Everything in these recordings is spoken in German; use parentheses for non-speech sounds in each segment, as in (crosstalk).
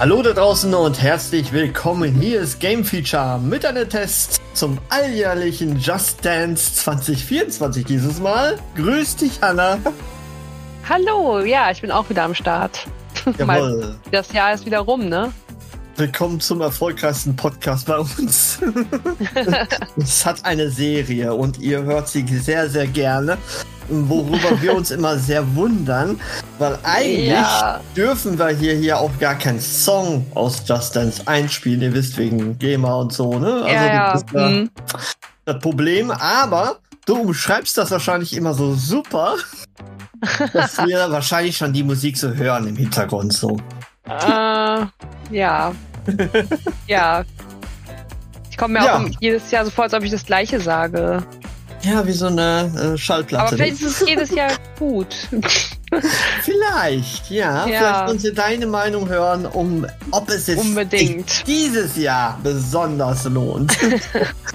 Hallo da draußen und herzlich willkommen. Hier ist Game Feature mit einem Test zum alljährlichen Just Dance 2024 dieses Mal. Grüß dich, Anna. Hallo, ja, ich bin auch wieder am Start. (laughs) Jawohl. das Jahr ist wieder rum, ne? Willkommen zum erfolgreichsten Podcast bei uns. (laughs) es hat eine Serie und ihr hört sie sehr, sehr gerne, worüber wir uns immer sehr wundern, weil eigentlich Ja. dürfen wir hier, hier auch gar keinen Song aus Just Dance einspielen. Ihr wisst, wegen GEMA und so, ne? ja, ja. das ist da hm. das Problem, aber du umschreibst das wahrscheinlich immer so super, dass (laughs) wir wahrscheinlich schon die Musik so hören im Hintergrund so. Äh, ja. (laughs) ja. Ich komme mir Ja. auch jedes Jahr so vor, als ob ich das Gleiche sage. Ja, wie so eine äh, Schallplatte. Aber vielleicht ist es jedes Jahr gut. (laughs) Vielleicht, ja. Ja. Vielleicht wollen Sie deine Meinung hören, um ob es jetzt dieses Jahr besonders lohnt.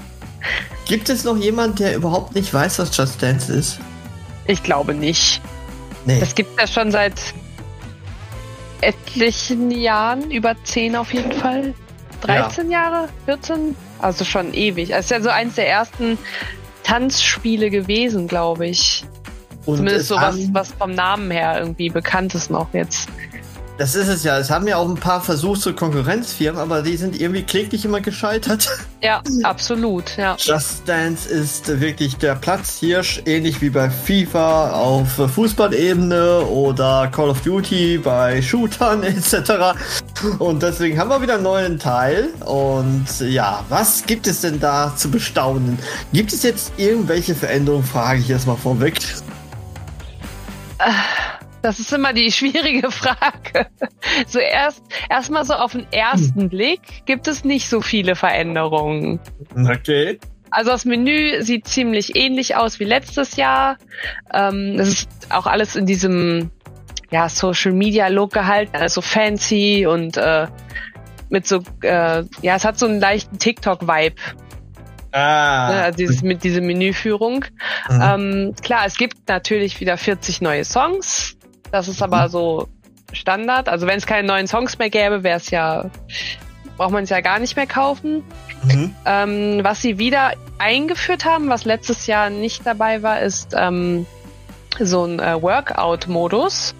(laughs) Gibt es noch jemand, der überhaupt nicht weiß, was Just Dance ist? Ich glaube nicht. Nee. Das gibt es schon seit etlichen Jahren, über 10 auf jeden Fall. 13 Jahre? 14? Also schon ewig. Es ist ja so eins der ersten Tanzspiele gewesen, glaube ich. Und Zumindest es so was, was vom Namen her irgendwie bekannt ist noch jetzt. Das ist es ja. Es haben ja auch ein paar versucht zu Konkurrenzfirmen, aber die sind irgendwie kläglich immer gescheitert. (laughs) Ja, absolut, ja. Just Dance ist wirklich der Platzhirsch, ähnlich wie bei FIFA auf Fußballebene oder Call of Duty bei Shootern etc. Und deswegen haben wir wieder einen neuen Teil. Und ja, was gibt es denn da zu bestaunen? Gibt es jetzt irgendwelche Veränderungen? Frage ich erstmal vorweg. Das ist immer die (laughs) schwierige Frage. So erst erstmal so auf den ersten Blick gibt es nicht so viele Veränderungen. Okay. Also das Menü sieht ziemlich ähnlich aus wie letztes Jahr. Ähm, das ist auch alles in diesem ja, Social Media Look gehalten, also fancy und äh, mit so, äh, ja, es hat so einen leichten TikTok-Vibe, Ah. ne, also dieses, mit dieser Menüführung. Mhm. Ähm, klar, es gibt natürlich wieder 40 neue Songs. Das ist aber so Standard. Also wenn es keine neuen Songs mehr gäbe, wäre es ja, braucht man es ja gar nicht mehr kaufen. Mhm. Ähm, was sie wieder eingeführt haben, was letztes Jahr nicht dabei war, ist ähm, so ein äh, Workout-Modus.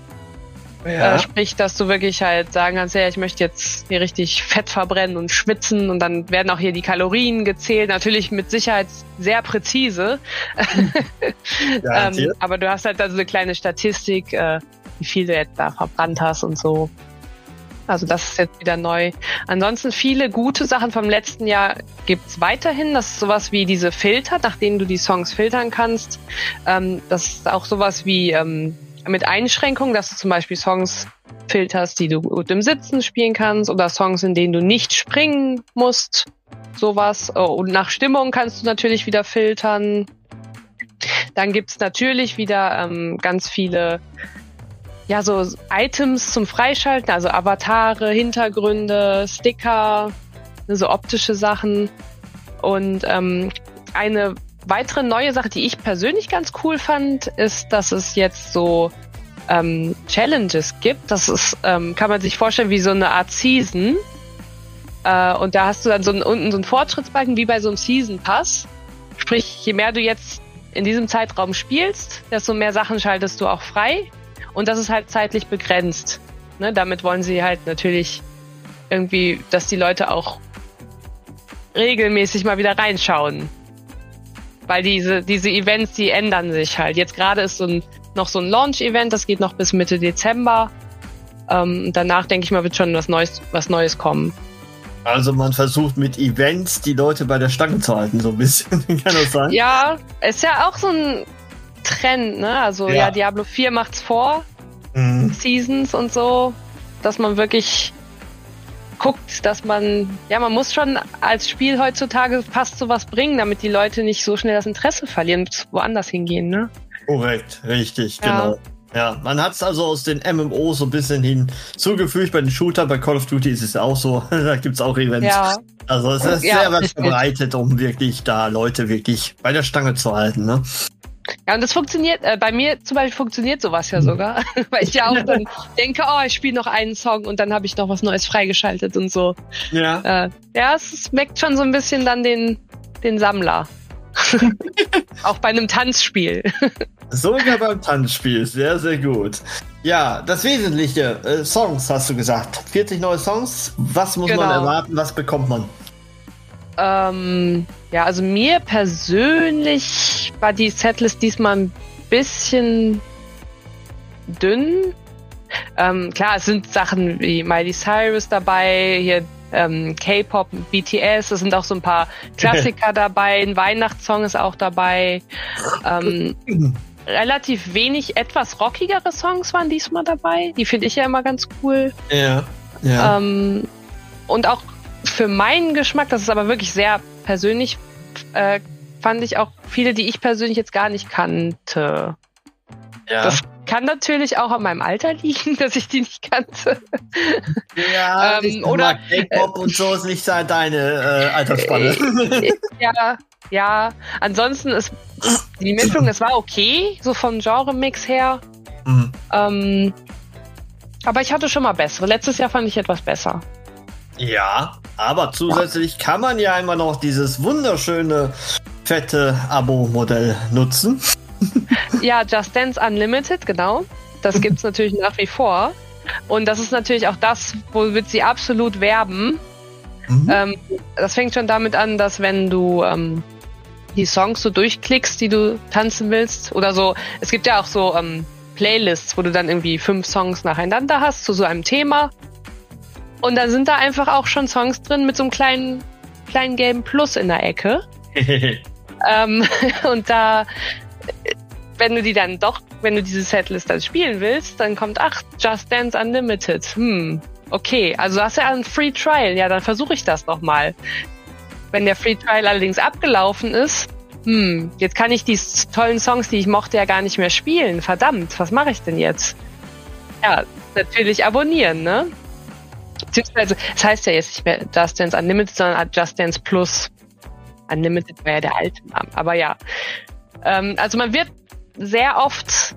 Ja. Äh, sprich, dass du wirklich halt sagen kannst, ja, ich möchte jetzt hier richtig Fett verbrennen und schwitzen und dann werden auch hier die Kalorien gezählt, natürlich mit Sicherheit sehr präzise. (laughs) ähm, Garantiert. aber du hast halt also eine kleine Statistik, äh, wie viel du jetzt da verbrannt hast und so. Also das ist jetzt wieder neu. Ansonsten viele gute Sachen vom letzten Jahr gibt's weiterhin. Das ist sowas wie diese Filter, nach denen du die Songs filtern kannst. Ähm, das ist auch sowas wie ähm, mit Einschränkungen, dass du zum Beispiel Songs filterst, die du gut im Sitzen spielen kannst oder Songs, in denen du nicht springen musst. Sowas. Oh, und nach Stimmung kannst du natürlich wieder filtern. Dann gibt's natürlich wieder ähm, ganz viele ja, so Items zum Freischalten, also Avatare, Hintergründe, Sticker, so optische Sachen. Und ähm, eine weitere neue Sache, die ich persönlich ganz cool fand, ist, dass es jetzt so ähm, Challenges gibt. Das ist, ähm, kann man sich vorstellen, wie so eine Art Season. Äh, und da hast du dann so einen, unten so einen Fortschrittsbalken wie bei so einem Season Pass. Sprich, je mehr du jetzt in diesem Zeitraum spielst, desto mehr Sachen schaltest du auch frei. Und das ist halt zeitlich begrenzt. Ne, damit wollen sie halt natürlich irgendwie, dass die Leute auch regelmäßig mal wieder reinschauen. Weil diese, diese Events, die ändern sich halt. Jetzt gerade ist so ein, noch so ein Launch-Event, das geht noch bis Mitte Dezember. Ähm, danach, denke ich mal, wird schon was Neues, was Neues kommen. Also man versucht mit Events die Leute bei der Stange zu halten, so ein bisschen. (laughs) Kann das sein? Ja, ist ja auch so ein Trend, ne? Also Ja. ja, Diablo 4 macht's vor, Mhm. Seasons und so, dass man wirklich guckt, dass man, ja, man muss schon als Spiel heutzutage fast sowas bringen, damit die Leute nicht so schnell das Interesse verlieren und woanders hingehen, ne? Korrekt, richtig, Ja. genau. Ja, man hat es also aus den MMOs so ein bisschen hinzugefügt. Bei den Shootern, bei Call of Duty ist es ja auch so. (laughs) da gibt es auch Events. Ja, Also es ist Ja, sehr weit verbreitet, um wirklich da Leute wirklich bei der Stange zu halten. Ne? Ja, und das funktioniert, äh, bei mir zum Beispiel funktioniert sowas ja sogar, (laughs) weil ich ja auch dann (laughs) denke, oh, ich spiele noch einen Song und dann habe ich noch was Neues freigeschaltet und so. Ja. Äh, ja, es weckt schon so ein bisschen dann den, den Sammler. (laughs) auch bei einem Tanzspiel. Sogar beim Tanzspiel. Sehr, sehr gut. Ja, das Wesentliche. Äh, Songs hast du gesagt. 40 neue Songs. Was muss man Genau. erwarten? Was bekommt man? Ähm, ja, also mir persönlich war die Setlist diesmal ein bisschen dünn. Ähm, klar, es sind Sachen wie Miley Cyrus dabei, hier ähm, K-Pop, BTS, es sind auch so ein paar (laughs) Klassiker dabei, ein Weihnachtssong ist auch dabei. Ähm, (laughs) relativ wenig etwas rockigere Songs waren diesmal dabei. Die finde ich ja immer ganz cool. Ja. Ja. Ähm, und auch für meinen Geschmack, das ist aber wirklich sehr persönlich, äh, fand ich auch viele, die ich persönlich jetzt gar nicht kannte. ja. Das kann natürlich auch an meinem Alter liegen, (laughs) dass ich die nicht kannte. ja, ähm, ich oder- K-Pop und so ist nicht deine äh, Altersspanne. (laughs) ja, ja. Ansonsten ist die Mischung, es war okay, so vom Genre-Mix her. Mhm. Ähm, aber ich hatte schon mal bessere. Letztes Jahr fand ich etwas besser. Ja, aber zusätzlich kann man ja immer noch dieses wunderschöne fette Abo-Modell nutzen. (laughs) Ja, Just Dance Unlimited, genau. Das gibt's (laughs) natürlich nach wie vor. Und das ist natürlich auch das, womit sie absolut werben. Mhm. Ähm, das fängt schon damit an, dass wenn du ähm, die Songs so durchklickst, die du tanzen willst, oder so, es gibt ja auch so ähm, Playlists, wo du dann irgendwie fünf Songs nacheinander hast zu so einem Thema. Und da sind da einfach auch schon Songs drin mit so einem kleinen, kleinen gelben Plus in der Ecke. (laughs) Ähm, (laughs) und da, wenn du die dann doch, wenn du diese Setlist dann spielen willst, dann kommt, ach, Just Dance Unlimited. Hm, okay. Also du hast ja einen Free Trial. Ja, dann versuche ich das doch mal. Wenn der Free Trial allerdings abgelaufen ist, hm, jetzt kann ich die tollen Songs, die ich mochte, ja gar nicht mehr spielen. Verdammt, was mache ich denn jetzt? Ja, natürlich abonnieren, ne? Beziehungsweise, es heißt ja jetzt nicht mehr Just Dance Unlimited, sondern Just Dance Plus. Unlimited war ja der alte Name. Aber ja. Ähm, also man wird sehr oft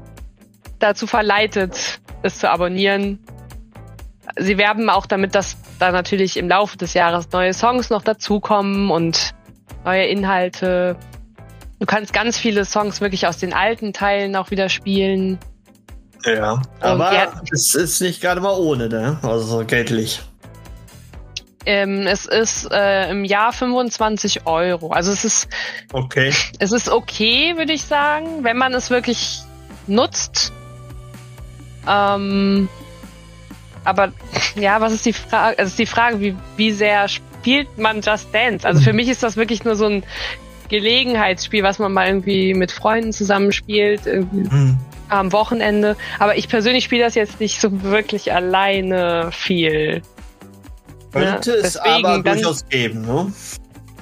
dazu verleitet, es zu abonnieren. Sie werben auch damit, dass da natürlich im Laufe des Jahres neue Songs noch dazukommen und neue Inhalte. Du kannst ganz viele Songs wirklich aus den alten Teilen auch wieder spielen. Ja. Aber es ist nicht gerade mal ohne, ne? Also geldlich. Ähm, es ist äh, im Jahr 25 Euro. Also es ist Okay. es ist okay, würde ich sagen, wenn man es wirklich nutzt. Ähm, aber ja, was ist die Frage? Also ist die Frage, wie, wie sehr spielt man Just Dance? Also für mich ist das wirklich nur so ein Gelegenheitsspiel, was man mal irgendwie mit Freunden zusammenspielt, irgendwie Hm. Am Wochenende. Aber ich persönlich spiele das jetzt nicht so wirklich alleine viel. Könnte Ja, es aber dann- durchaus geben, ne?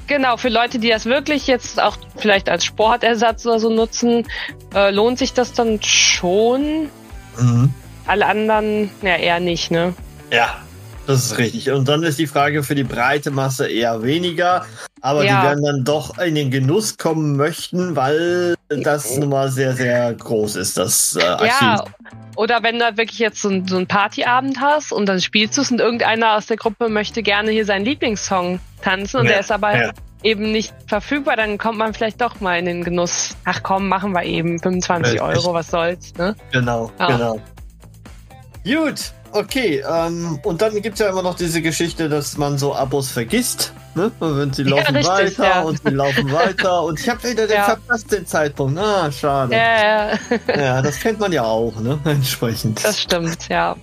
Genau, für Leute, die das wirklich jetzt auch vielleicht als Sportersatz oder so nutzen, äh, lohnt sich das dann schon. Mhm. Alle anderen, ja, eher nicht, ne? Ja, das ist richtig. Und dann ist die Frage für die breite Masse eher weniger. Aber Ja. die werden dann doch in den Genuss kommen möchten, weil das nun mal sehr, sehr groß ist, das äh, Archiv. Ja, oder wenn du wirklich jetzt so, ein- so einen Partyabend hast und dann spielst du es und irgendeiner aus der Gruppe möchte gerne hier seinen Lieblingssong tanzen und Ja, der ist aber ja. eben nicht verfügbar, dann kommt man vielleicht doch mal in den Genuss. Ach komm, machen wir eben 25 Richtig. Euro, was soll's, ne? Genau, genau. Gut, okay. Ähm, und dann gibt's ja immer noch diese Geschichte, dass man so Abos vergisst. Ne? Und sie Ja, laufen richtig, weiter ja. und sie laufen weiter. Und ich habe wieder den Ja. verpasst, den Zeitpunkt. Ah, schade. Ja, ja, Ja, das kennt man ja auch, ne? (laughs) Entsprechend. das stimmt, ja.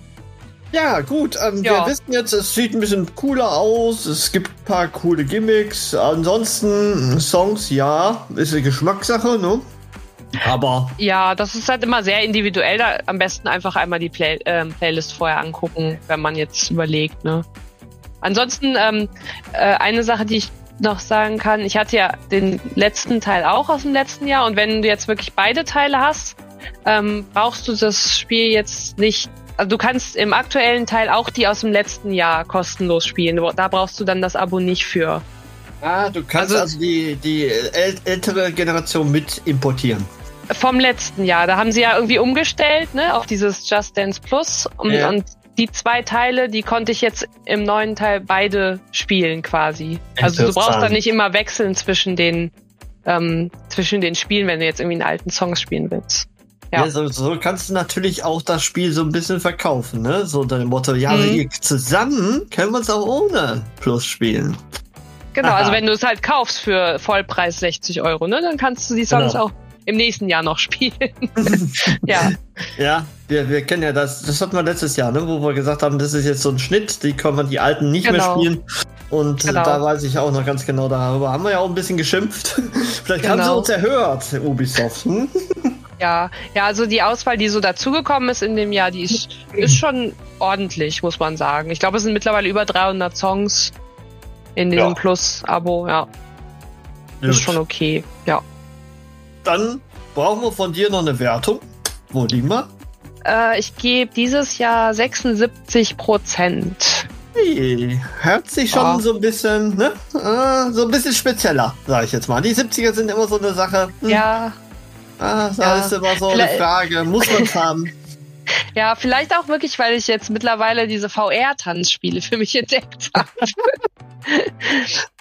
Ja, gut. Ähm, Ja. Wir wissen jetzt, es sieht ein bisschen cooler aus. Es gibt ein paar coole Gimmicks. Ansonsten Songs, ja, ist eine Geschmackssache, ne? Aber Ja, das ist halt immer sehr individuell. Da am besten einfach einmal die Play ähm, Playlist vorher angucken, wenn man jetzt überlegt, ne? Ansonsten ähm, äh, eine Sache, die ich noch sagen kann, ich hatte ja den letzten Teil auch aus dem letzten Jahr und wenn du jetzt wirklich beide Teile hast, ähm, brauchst du das Spiel jetzt nicht. Also du kannst im aktuellen Teil auch die aus dem letzten Jahr kostenlos spielen. Da brauchst du dann das Abo nicht für. Ah, du kannst also, also die, die äl ältere Generation mit importieren. Vom letzten Jahr. Da haben sie ja irgendwie umgestellt, ne, auf dieses Just Dance Plus. Und, ja. und die zwei Teile, die konnte ich jetzt im neuen Teil beide spielen quasi. Also du brauchst dann nicht immer wechseln zwischen den ähm, zwischen den Spielen, wenn du jetzt irgendwie einen alten Songs spielen willst. Ja, ja so, so, kannst du natürlich auch das Spiel so ein bisschen verkaufen, ne? So dein Motto, ja, mhm. zusammen können wir es auch ohne Plus spielen. Genau, also Aha. also wenn du es halt kaufst für Vollpreis 60 Euro, ne, dann kannst du die Songs genau. auch im nächsten Jahr noch spielen. (laughs) ja. Ja, wir, wir kennen ja das, das hatten wir letztes Jahr, ne, wo wir gesagt haben, das ist jetzt so ein Schnitt, die können wir die alten nicht genau. mehr spielen. Und genau. da weiß ich auch noch ganz genau darüber. Haben wir ja auch ein bisschen geschimpft. (laughs) Vielleicht genau. haben sie genau. uns erhört, Ubisoft. Hm? (laughs) Ja, ja, also die Auswahl, die so dazugekommen ist in dem Jahr, die ist, ist schon ordentlich, muss man sagen. Ich glaube, es sind mittlerweile über 300 Songs in diesem ja. Plus-Abo, ja. Ist schon okay, ja. Dann brauchen wir von dir noch eine Wertung. Wo liegen wir? Äh, ich gebe dieses Jahr 76 Prozent. Hey, hört sich schon oh. so ein bisschen, ne? Äh, so ein bisschen spezieller, sage ich jetzt mal. Die 70er sind immer so eine Sache. Hm. Ja. Ah, das ja. ist immer so eine Frage. Muss man es haben? (laughs) Ja, vielleicht auch wirklich, weil ich jetzt mittlerweile diese VR-Tanzspiele für mich (laughs) entdeckt habe.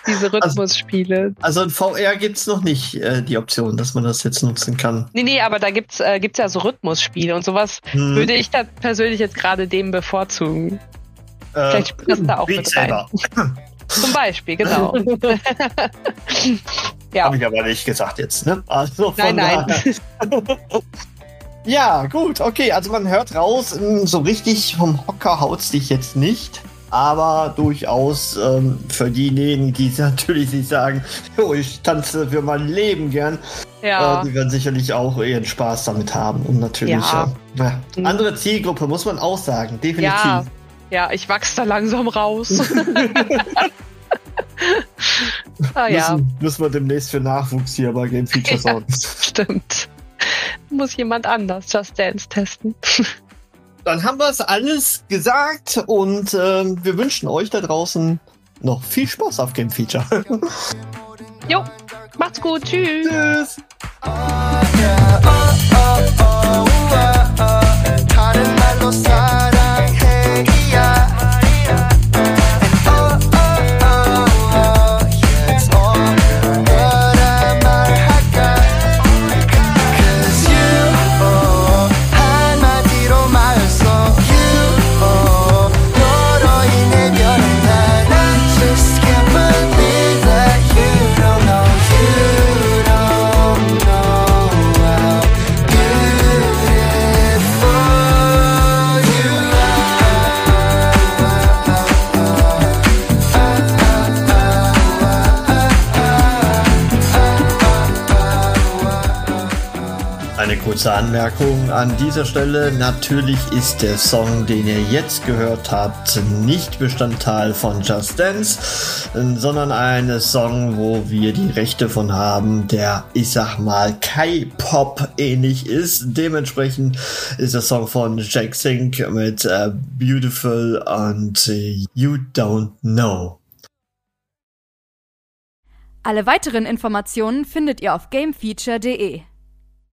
diese also, Rhythmusspiele. Also, also in VR gibt es noch nicht äh, die Option, dass man das jetzt nutzen kann. Nee, nee, aber da gibt's äh, gibt's ja so Rhythmusspiele und sowas hm. würde ich da persönlich jetzt gerade dem bevorzugen. Äh, Vielleicht das da auch mit rein. (laughs) Zum Beispiel, genau. (laughs) ja. Habe ich aber nicht gesagt jetzt, ne? Also nein, nein. Ja, gut, okay. Also man hört raus, hm, so richtig vom Hocker haut's dich jetzt nicht. Aber durchaus ähm, für diejenigen, die (laughs) natürlich sich sagen, oh, ich tanze für mein Leben gern, ja. äh, die werden sicherlich auch ihren Spaß damit haben. Und natürlich ja. äh, ja. andere Zielgruppe, muss man auch sagen, definitiv. Ja, ja ich wachse da langsam raus. (laughs) ah, ja. müssen, müssen wir demnächst für Nachwuchs hier bei Game Feature sorgen. stimmt muss jemand anders Just Dance testen. (laughs) Dann haben wir es alles gesagt und äh, wir wünschen euch da draußen noch viel Spaß auf Game Feature. jo, macht's gut. Tschüss. Tschüss. Kurze Anmerkung an dieser Stelle. Natürlich ist der Song, den ihr jetzt gehört habt, nicht Bestandteil von Just Dance, sondern ein Song, wo wir die Rechte von haben, der, ich sag mal, K-Pop ähnlich ist. Dementsprechend ist der Song von Jack Sink mit uh, Beautiful und uh, You Don't Know. Alle weiteren Informationen findet ihr auf gamefeature.de.